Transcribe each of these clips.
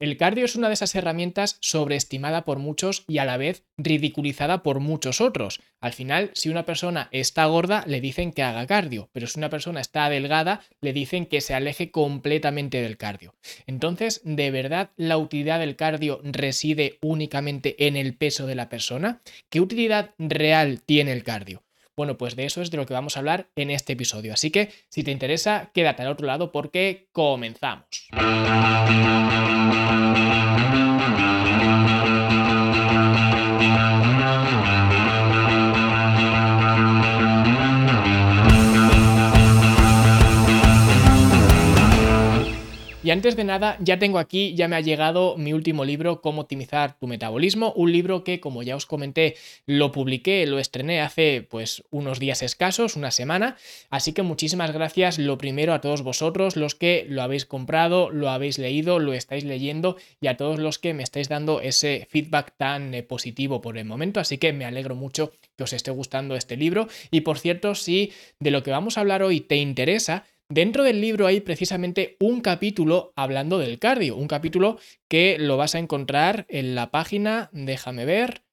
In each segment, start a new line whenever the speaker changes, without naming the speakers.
El cardio es una de esas herramientas sobreestimada por muchos y a la vez ridiculizada por muchos otros. Al final, si una persona está gorda, le dicen que haga cardio, pero si una persona está delgada, le dicen que se aleje completamente del cardio. Entonces, ¿de verdad la utilidad del cardio reside únicamente en el peso de la persona? ¿Qué utilidad real tiene el cardio? Bueno, pues de eso es de lo que vamos a hablar en este episodio. Así que si te interesa, quédate al otro lado porque comenzamos. Antes de nada, ya tengo aquí, ya me ha llegado mi último libro, Cómo optimizar tu metabolismo, un libro que, como ya os comenté, lo publiqué, lo estrené hace pues unos días escasos, una semana, así que muchísimas gracias lo primero a todos vosotros, los que lo habéis comprado, lo habéis leído, lo estáis leyendo y a todos los que me estáis dando ese feedback tan eh, positivo por el momento, así que me alegro mucho que os esté gustando este libro. Y por cierto, si de lo que vamos a hablar hoy te interesa, Dentro del libro hay precisamente un capítulo hablando del cardio, un capítulo que lo vas a encontrar en la página, déjame ver,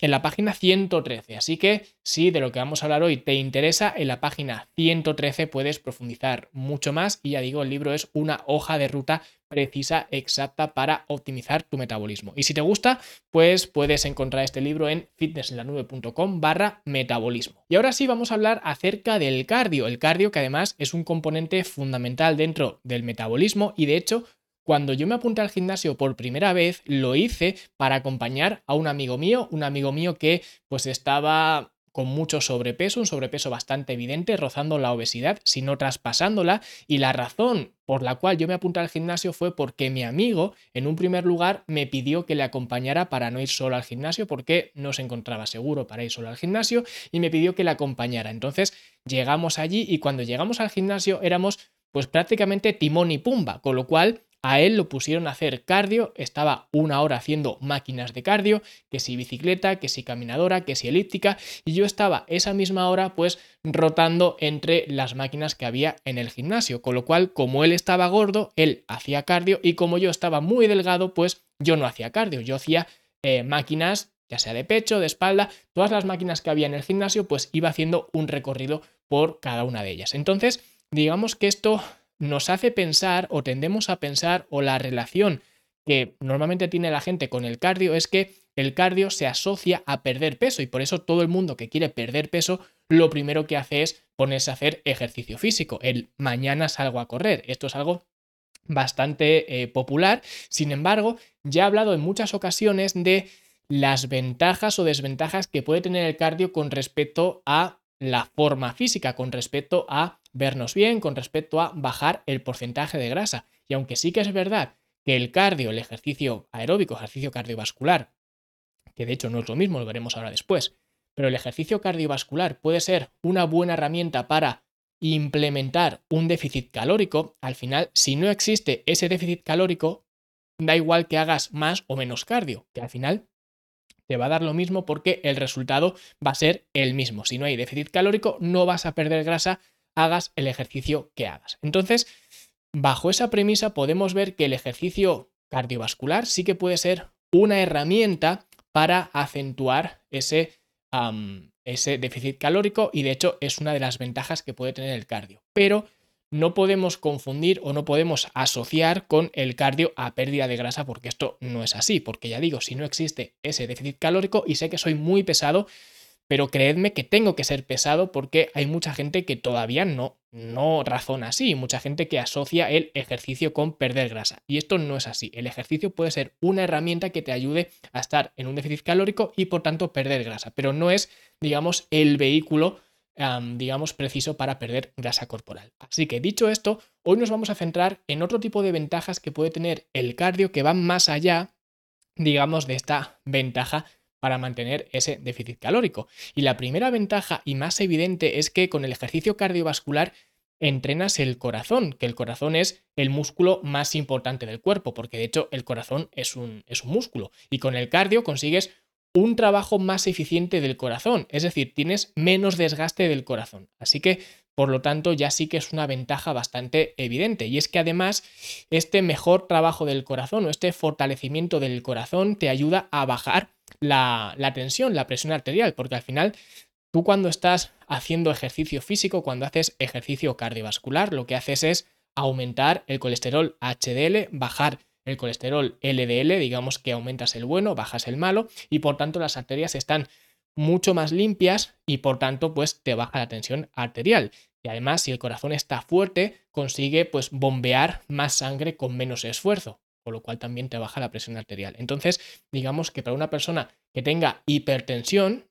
en la página 113. Así que si de lo que vamos a hablar hoy te interesa, en la página 113 puedes profundizar mucho más y ya digo, el libro es una hoja de ruta precisa, exacta para optimizar tu metabolismo. Y si te gusta, pues puedes encontrar este libro en fitnessenlanube.com barra metabolismo. Y ahora sí vamos a hablar acerca del cardio, el cardio que además es un componente fundamental dentro del metabolismo y de hecho cuando yo me apunté al gimnasio por primera vez, lo hice para acompañar a un amigo mío, un amigo mío que pues estaba con mucho sobrepeso, un sobrepeso bastante evidente, rozando la obesidad, sino traspasándola. Y la razón por la cual yo me apunté al gimnasio fue porque mi amigo, en un primer lugar, me pidió que le acompañara para no ir solo al gimnasio, porque no se encontraba seguro para ir solo al gimnasio, y me pidió que le acompañara. Entonces llegamos allí y cuando llegamos al gimnasio éramos pues prácticamente timón y pumba, con lo cual a él lo pusieron a hacer cardio, estaba una hora haciendo máquinas de cardio, que si bicicleta, que si caminadora, que si elíptica, y yo estaba esa misma hora pues rotando entre las máquinas que había en el gimnasio, con lo cual como él estaba gordo, él hacía cardio y como yo estaba muy delgado, pues yo no hacía cardio, yo hacía eh, máquinas ya sea de pecho, de espalda, todas las máquinas que había en el gimnasio, pues iba haciendo un recorrido por cada una de ellas. Entonces, digamos que esto nos hace pensar o tendemos a pensar o la relación que normalmente tiene la gente con el cardio es que el cardio se asocia a perder peso y por eso todo el mundo que quiere perder peso lo primero que hace es ponerse a hacer ejercicio físico. El mañana salgo a correr. Esto es algo bastante eh, popular. Sin embargo, ya he hablado en muchas ocasiones de las ventajas o desventajas que puede tener el cardio con respecto a la forma física, con respecto a vernos bien con respecto a bajar el porcentaje de grasa. Y aunque sí que es verdad que el cardio, el ejercicio aeróbico, ejercicio cardiovascular, que de hecho no es lo mismo, lo veremos ahora después, pero el ejercicio cardiovascular puede ser una buena herramienta para implementar un déficit calórico, al final, si no existe ese déficit calórico, da igual que hagas más o menos cardio, que al final te va a dar lo mismo porque el resultado va a ser el mismo. Si no hay déficit calórico, no vas a perder grasa hagas el ejercicio que hagas. Entonces, bajo esa premisa podemos ver que el ejercicio cardiovascular sí que puede ser una herramienta para acentuar ese, ese déficit calórico y de hecho es una de las ventajas que puede tener el cardio. Pero no podemos confundir o no podemos asociar con el cardio a pérdida de grasa porque esto no es así, porque ya digo, si no existe ese déficit calórico y sé que soy muy pesado, pero creedme que tengo que ser pesado porque hay mucha gente que todavía no, no razona así, mucha gente que asocia el ejercicio con perder grasa. Y esto no es así. El ejercicio puede ser una herramienta que te ayude a estar en un déficit calórico y por tanto perder grasa, pero no es, digamos, el vehículo, digamos, preciso para perder grasa corporal. Así que dicho esto, hoy nos vamos a centrar en otro tipo de ventajas que puede tener el cardio que van más allá, digamos, de esta ventaja para mantener ese déficit calórico. Y la primera ventaja y más evidente es que con el ejercicio cardiovascular entrenas el corazón, que el corazón es el músculo más importante del cuerpo, porque de hecho el corazón es un, es un músculo. Y con el cardio consigues un trabajo más eficiente del corazón, es decir, tienes menos desgaste del corazón. Así que por lo tanto ya sí que es una ventaja bastante evidente. Y es que además este mejor trabajo del corazón o este fortalecimiento del corazón te ayuda a bajar la, tensión, la presión arterial, porque al final tú cuando estás haciendo ejercicio físico, cuando haces ejercicio cardiovascular, lo que haces es aumentar el colesterol HDL, bajar el colesterol LDL, digamos que aumentas el bueno, bajas el malo y por tanto las arterias están mucho más limpias y por tanto pues te baja la tensión arterial. Y además si el corazón está fuerte consigue pues bombear más sangre con menos esfuerzo, con lo cual también te baja la presión arterial. Entonces digamos que para una persona que tenga hipertensión,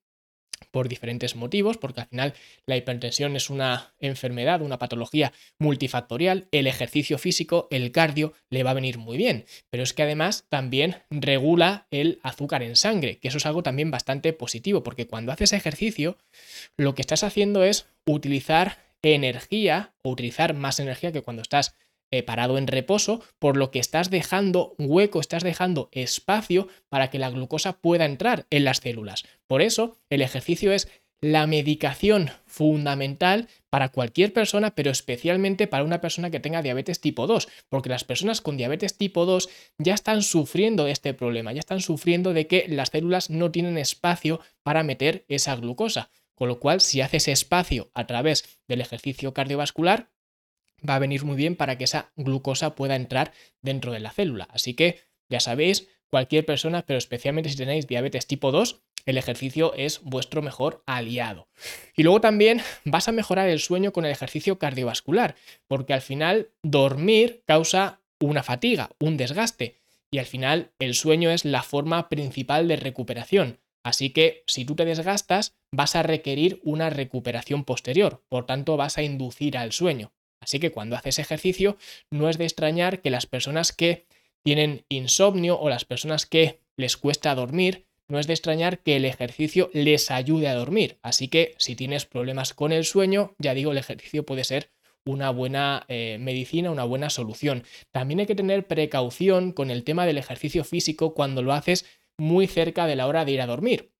por diferentes motivos, porque al final la hipertensión es una enfermedad, una patología multifactorial, el ejercicio físico, el cardio, le va a venir muy bien, pero es que además también regula el azúcar en sangre, que eso es algo también bastante positivo, porque cuando haces ejercicio, lo que estás haciendo es utilizar energía o utilizar más energía que cuando estás eh, parado en reposo, por lo que estás dejando hueco, estás dejando espacio para que la glucosa pueda entrar en las células. Por eso, el ejercicio es la medicación fundamental para cualquier persona, pero especialmente para una persona que tenga diabetes tipo 2, porque las personas con diabetes tipo 2 ya están sufriendo este problema, ya están sufriendo de que las células no tienen espacio para meter esa glucosa. Con lo cual, si haces espacio a través del ejercicio cardiovascular, va a venir muy bien para que esa glucosa pueda entrar dentro de la célula. Así que ya sabéis, cualquier persona, pero especialmente si tenéis diabetes tipo 2, el ejercicio es vuestro mejor aliado. Y luego también vas a mejorar el sueño con el ejercicio cardiovascular, porque al final dormir causa una fatiga, un desgaste, y al final el sueño es la forma principal de recuperación. Así que si tú te desgastas, vas a requerir una recuperación posterior, por tanto vas a inducir al sueño. Así que cuando haces ejercicio, no es de extrañar que las personas que tienen insomnio o las personas que les cuesta dormir, no es de extrañar que el ejercicio les ayude a dormir. Así que si tienes problemas con el sueño, ya digo, el ejercicio puede ser una buena eh, medicina, una buena solución. También hay que tener precaución con el tema del ejercicio físico cuando lo haces muy cerca de la hora de ir a dormir.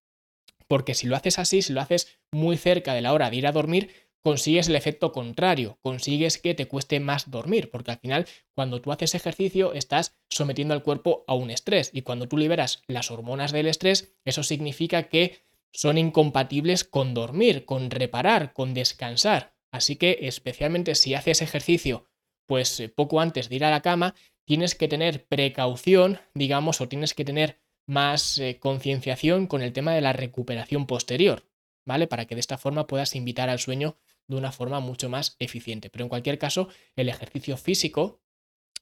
Porque si lo haces así, si lo haces muy cerca de la hora de ir a dormir, consigues el efecto contrario, consigues que te cueste más dormir, porque al final cuando tú haces ejercicio estás sometiendo al cuerpo a un estrés y cuando tú liberas las hormonas del estrés, eso significa que son incompatibles con dormir, con reparar, con descansar. Así que especialmente si haces ejercicio pues eh, poco antes de ir a la cama, tienes que tener precaución, digamos, o tienes que tener más eh, concienciación con el tema de la recuperación posterior, ¿vale? Para que de esta forma puedas invitar al sueño de una forma mucho más eficiente. Pero en cualquier caso, el ejercicio físico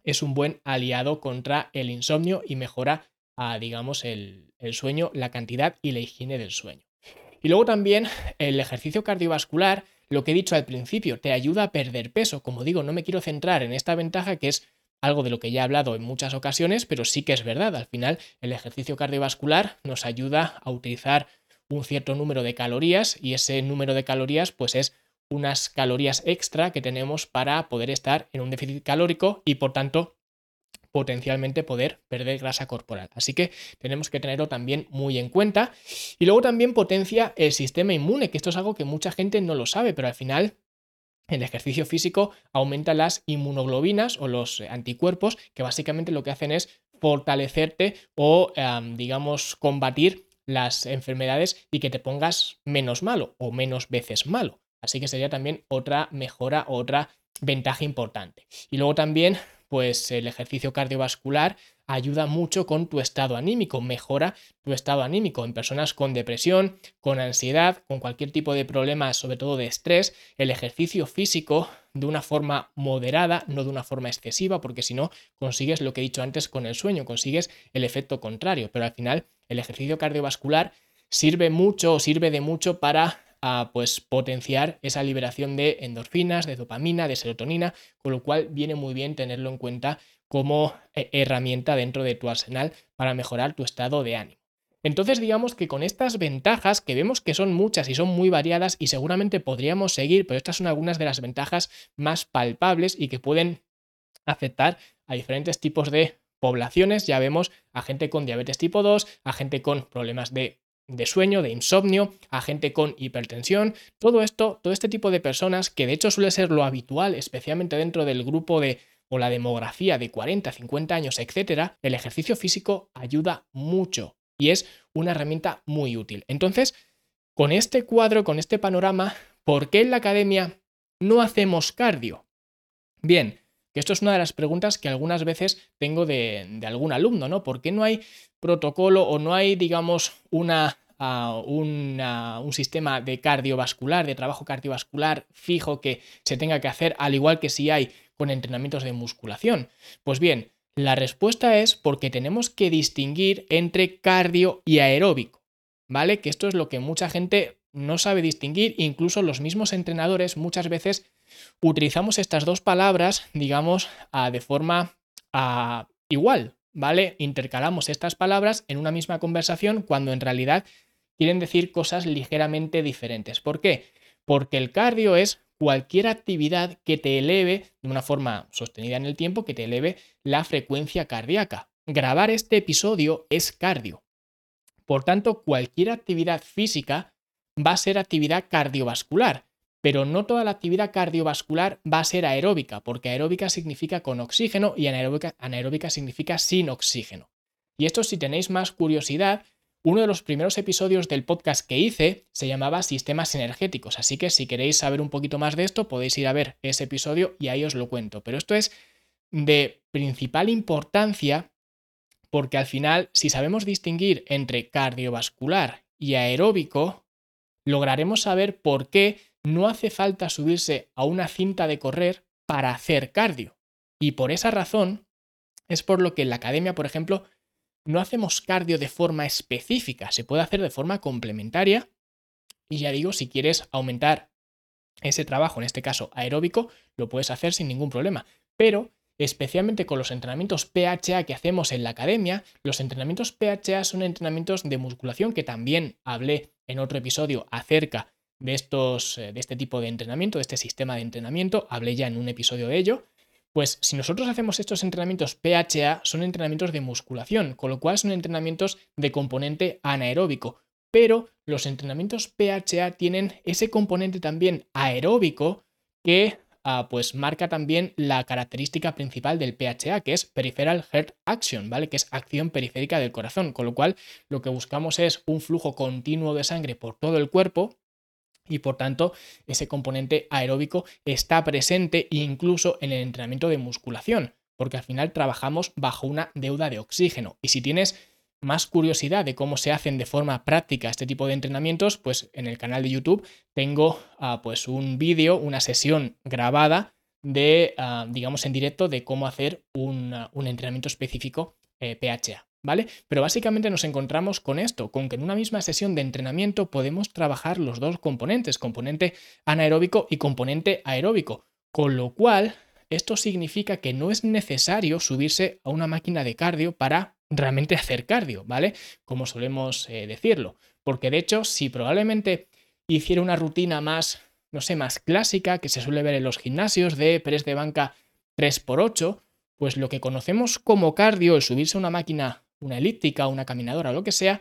es un buen aliado contra el insomnio y mejora, ah, digamos, el, el sueño, la cantidad y la higiene del sueño. Y luego también el ejercicio cardiovascular, lo que he dicho al principio, te ayuda a perder peso. Como digo, no me quiero centrar en esta ventaja que es algo de lo que ya he hablado en muchas ocasiones, pero sí que es verdad. Al final, el ejercicio cardiovascular nos ayuda a utilizar un cierto número de calorías y ese número de calorías pues es unas calorías extra que tenemos para poder estar en un déficit calórico y por tanto potencialmente poder perder grasa corporal. Así que tenemos que tenerlo también muy en cuenta. Y luego también potencia el sistema inmune, que esto es algo que mucha gente no lo sabe, pero al final el ejercicio físico aumenta las inmunoglobinas o los anticuerpos, que básicamente lo que hacen es fortalecerte o, digamos, combatir las enfermedades y que te pongas menos malo o menos veces malo. Así que sería también otra mejora, otra ventaja importante. Y luego también, pues el ejercicio cardiovascular ayuda mucho con tu estado anímico, mejora tu estado anímico en personas con depresión, con ansiedad, con cualquier tipo de problema, sobre todo de estrés. El ejercicio físico de una forma moderada, no de una forma excesiva, porque si no consigues lo que he dicho antes con el sueño, consigues el efecto contrario, pero al final el ejercicio cardiovascular sirve mucho o sirve de mucho para a pues potenciar esa liberación de endorfinas, de dopamina, de serotonina, con lo cual viene muy bien tenerlo en cuenta como eh, herramienta dentro de tu arsenal para mejorar tu estado de ánimo. Entonces digamos que con estas ventajas, que vemos que son muchas y son muy variadas y seguramente podríamos seguir, pero estas son algunas de las ventajas más palpables y que pueden afectar a diferentes tipos de poblaciones. Ya vemos a gente con diabetes tipo 2, a gente con problemas de de sueño, de insomnio, a gente con hipertensión, todo esto, todo este tipo de personas, que de hecho suele ser lo habitual, especialmente dentro del grupo de o la demografía de 40, 50 años, etcétera, el ejercicio físico ayuda mucho y es una herramienta muy útil. Entonces, con este cuadro, con este panorama, ¿por qué en la academia no hacemos cardio? Bien, esto es una de las preguntas que algunas veces tengo de, algún alumno, ¿no? ¿Por qué no hay protocolo o no hay, digamos, una un sistema de cardiovascular, de trabajo cardiovascular fijo que se tenga que hacer, al igual que si hay con entrenamientos de musculación. Pues bien, la respuesta es porque tenemos que distinguir entre cardio y aeróbico, ¿vale? Que esto es lo que mucha gente no sabe distinguir, incluso los mismos entrenadores muchas veces utilizamos estas dos palabras, digamos, de forma igual, ¿vale? Intercalamos estas palabras en una misma conversación cuando en realidad quieren decir cosas ligeramente diferentes. ¿Por qué? Porque el cardio es cualquier actividad que te eleve de una forma sostenida en el tiempo, que te eleve la frecuencia cardíaca. Grabar este episodio es cardio. Por tanto, cualquier actividad física va a ser actividad cardiovascular, pero no toda la actividad cardiovascular va a ser aeróbica, porque aeróbica significa con oxígeno y anaeróbica, significa sin oxígeno. Y esto si tenéis más curiosidad, uno de los primeros episodios del podcast que hice se llamaba Sistemas Energéticos, así que si queréis saber un poquito más de esto podéis ir a ver ese episodio y ahí os lo cuento. Pero esto es de principal importancia porque al final, si sabemos distinguir entre cardiovascular y aeróbico, lograremos saber por qué no hace falta subirse a una cinta de correr para hacer cardio. Y por esa razón es por lo que en la academia, por ejemplo, no hacemos cardio de forma específica, se puede hacer de forma complementaria. Y ya digo, si quieres aumentar ese trabajo, en este caso aeróbico, lo puedes hacer sin ningún problema. Pero especialmente con los entrenamientos PHA que hacemos en la academia, los entrenamientos PHA son entrenamientos de musculación que también hablé en otro episodio acerca de estos eh, de este tipo de entrenamiento, de este sistema de entrenamiento, hablé ya en un episodio de ello. Pues si nosotros hacemos estos entrenamientos PHA, son entrenamientos de musculación, con lo cual son entrenamientos de componente anaeróbico. Pero los entrenamientos PHA tienen ese componente también aeróbico que ah, pues marca también la característica principal del PHA, que es Peripheral Heart Action, ¿vale? Que es acción periférica del corazón, con lo cual lo que buscamos es un flujo continuo de sangre por todo el cuerpo y por tanto ese componente aeróbico está presente incluso en el entrenamiento de musculación, porque al final trabajamos bajo una deuda de oxígeno. Y si tienes más curiosidad de cómo se hacen de forma práctica este tipo de entrenamientos, pues en el canal de YouTube tengo ah, pues un vídeo, una sesión grabada de, ah, digamos, en directo de cómo hacer un, un entrenamiento específico eh, PHA. ¿Vale? Pero básicamente nos encontramos con esto, con que en una misma sesión de entrenamiento podemos trabajar los dos componentes, componente anaeróbico y componente aeróbico, con lo cual esto significa que no es necesario subirse a una máquina de cardio para realmente hacer cardio, ¿vale? Como solemos eh, decirlo, porque de hecho si probablemente hiciera una rutina más, no sé, más clásica que se suele ver en los gimnasios de press de banca 3x8, pues lo que conocemos como cardio, el subirse a una máquina una elíptica, una caminadora, lo que sea,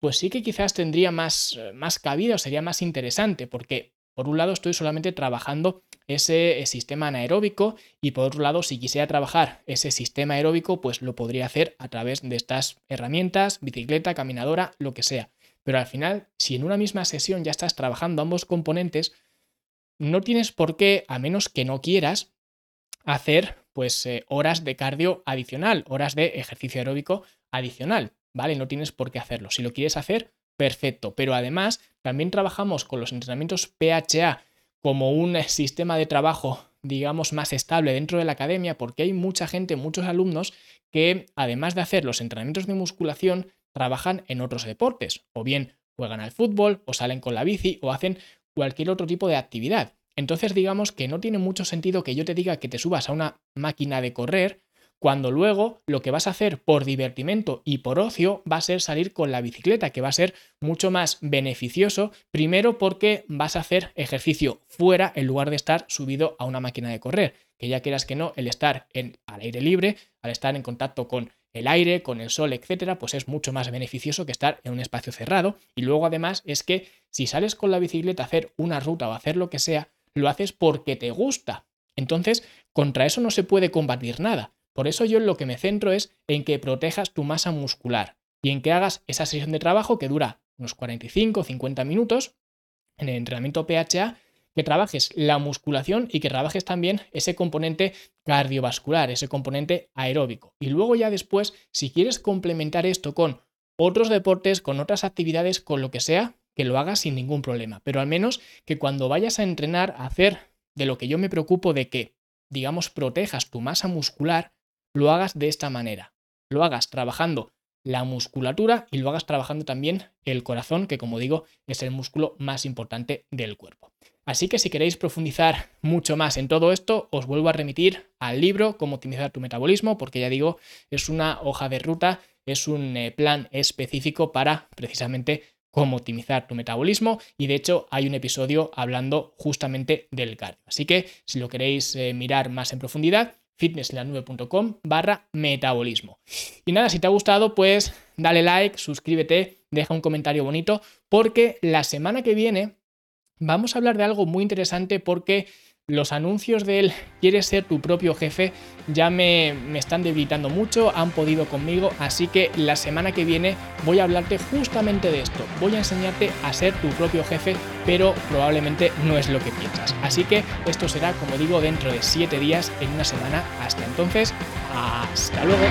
pues sí que quizás tendría más, eh, más cabida o sería más interesante, porque por un lado estoy solamente trabajando ese eh, sistema anaeróbico y por otro lado si quisiera trabajar ese sistema aeróbico pues lo podría hacer a través de estas herramientas, bicicleta, caminadora, lo que sea. Pero al final, si en una misma sesión ya estás trabajando ambos componentes, no tienes por qué, a menos que no quieras, hacer pues eh, horas de cardio adicional, horas de ejercicio aeróbico adicional, ¿vale? No tienes por qué hacerlo. Si lo quieres hacer, perfecto. Pero además, también trabajamos con los entrenamientos PHA como un sistema de trabajo, digamos, más estable dentro de la academia, porque hay mucha gente, muchos alumnos que, además de hacer los entrenamientos de musculación, trabajan en otros deportes, o bien juegan al fútbol, o salen con la bici, o hacen cualquier otro tipo de actividad. Entonces digamos que no tiene mucho sentido que yo te diga que te subas a una máquina de correr cuando luego lo que vas a hacer por divertimento y por ocio va a ser salir con la bicicleta, que va a ser mucho más beneficioso, primero porque vas a hacer ejercicio fuera en lugar de estar subido a una máquina de correr, que ya quieras que no, el estar en, al aire libre, al estar en contacto con el aire, con el sol, etcétera, pues es mucho más beneficioso que estar en un espacio cerrado. Y luego además es que si sales con la bicicleta a hacer una ruta o hacer lo que sea, lo haces porque te gusta. Entonces, contra eso no se puede combatir nada. Por eso yo en lo que me centro es en que protejas tu masa muscular y en que hagas esa sesión de trabajo que dura unos 45 50 minutos en el entrenamiento PHA que trabajes la musculación y que trabajes también ese componente cardiovascular, ese componente aeróbico. Y luego ya después, si quieres complementar esto con otros deportes, con otras actividades, con lo que sea, que lo hagas sin ningún problema. Pero al menos que cuando vayas a entrenar, a hacer de lo que yo me preocupo de que, digamos, protejas tu masa muscular, lo hagas de esta manera. Lo hagas trabajando la musculatura y lo hagas trabajando también el corazón, que como digo es el músculo más importante del cuerpo. Así que si queréis profundizar mucho más en todo esto, os vuelvo a remitir al libro Cómo optimizar tu metabolismo, porque ya digo, es una hoja de ruta, es un eh, plan específico para precisamente cómo optimizar tu metabolismo y de hecho hay un episodio hablando justamente del cardio. Así que si lo queréis eh, mirar más en profundidad, fitnesslanube.com barra metabolismo. Y nada, si te ha gustado, pues dale like, suscríbete, deja un comentario bonito, porque la semana que viene vamos a hablar de algo muy interesante porque los anuncios de él quieres ser tu propio jefe ya me, me, están debilitando mucho, han podido conmigo, así que la semana que viene voy a hablarte justamente de esto. Voy a enseñarte a ser tu propio jefe, pero probablemente no es lo que piensas. Así que esto será, como digo, dentro de 7 días, en una semana. Hasta entonces, hasta luego.